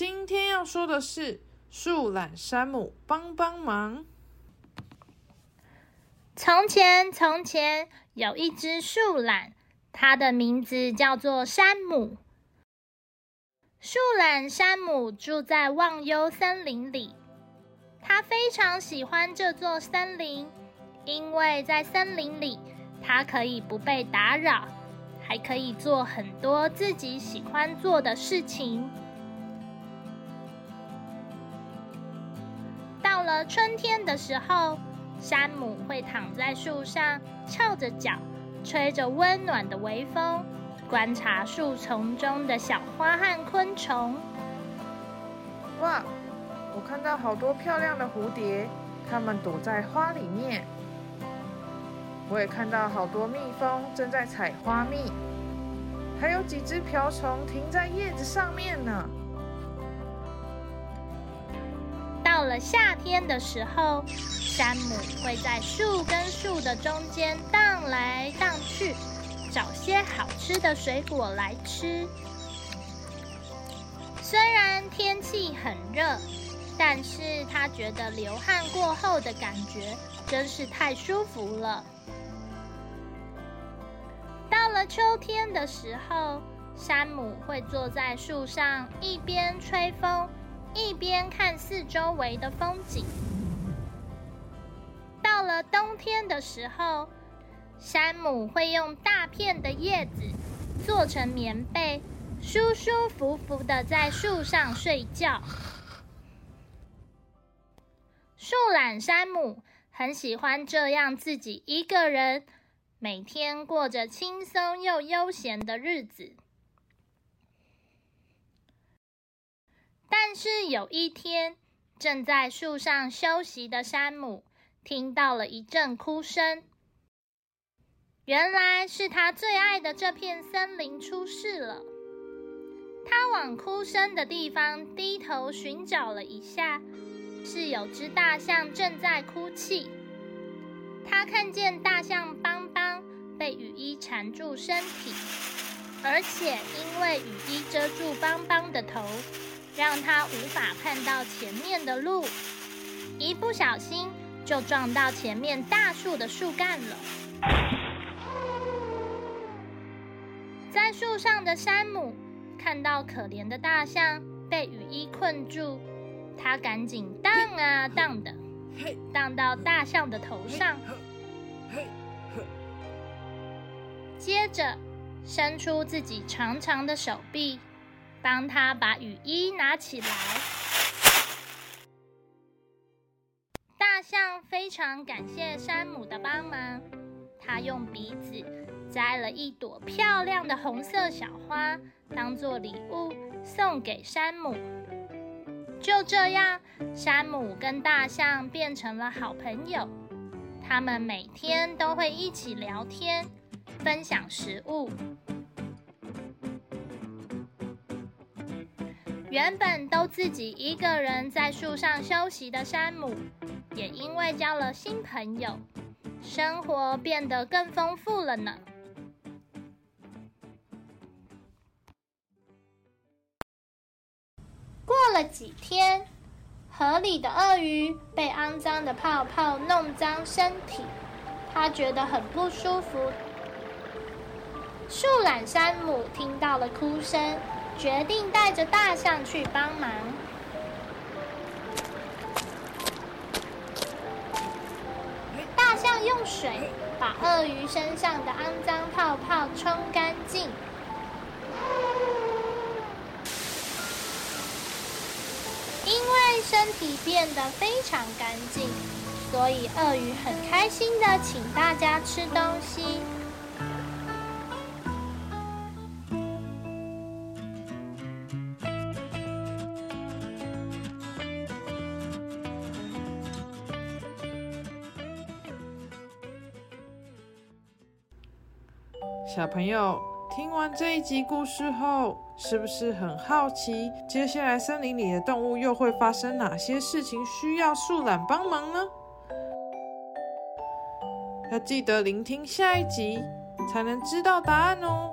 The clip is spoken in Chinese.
今天要说的是树懒山姆帮帮忙。从前，从前有一只树懒，它的名字叫做山姆。树懒山姆住在忘忧森林里，他非常喜欢这座森林，因为在森林里，他可以不被打扰，还可以做很多自己喜欢做的事情。春天的时候，山姆会躺在树上，翘着脚，吹着温暖的微风。观察树丛中的小花和昆虫。哇，我看到好多漂亮的蝴蝶，它们躲在花里面。我也看到好多蜜蜂正在采花蜜，还有几只瓢虫停在叶子上面呢。到了夏天的时候，山姆会在树跟树的中间荡来荡去。找些好吃的水果来吃。虽然天气很热，但是他觉得流汗过后的感觉真是太舒服了。到了秋天的时候，山姆会坐在树上，一边吹风，一边看四周围的风景。到了冬天的时候，山姆会用大片的叶子做成棉被，舒舒服服的在树上睡觉。树懒山姆很喜欢这样自己一个人，每天过着轻松又悠闲的日子。但是有一天，正在树上休息的山姆听到了一阵哭声。原来是他最爱的这片森林出事了。他往哭声的地方低头寻找了一下，是有只大象正在哭泣。他看见大象邦邦被雨衣缠住身体，而且因为雨衣遮住邦邦的头，让他无法看到前面的路，一不小心就撞到前面大树的树干了。在树上的山姆看到可怜的大象被雨衣困住，他赶紧荡啊荡的，荡到大象的头上，接着伸出自己长长的手臂，帮他把雨衣拿起来。大象非常感谢山姆的帮忙，他用鼻子。摘了一朵漂亮的红色小花，当做礼物送给山姆。就这样，山姆跟大象变成了好朋友。他们每天都会一起聊天，分享食物。原本都自己一个人在树上休息的山姆，也因为交了新朋友，生活变得更丰富了呢。过了几天，河里的鳄鱼被肮脏的泡泡弄脏身体，他觉得很不舒服。树懒山姆听到了哭声，决定带着大象去帮忙。大象用水把鳄鱼身上的肮脏泡泡冲干净。因为身体变得非常干净，所以鳄鱼很开心的请大家吃东西。小朋友听完这一集故事后，是不是很好奇，接下来森林里的动物又会发生哪些事情，需要树懒帮忙呢？要记得聆听下一集，才能知道答案哦。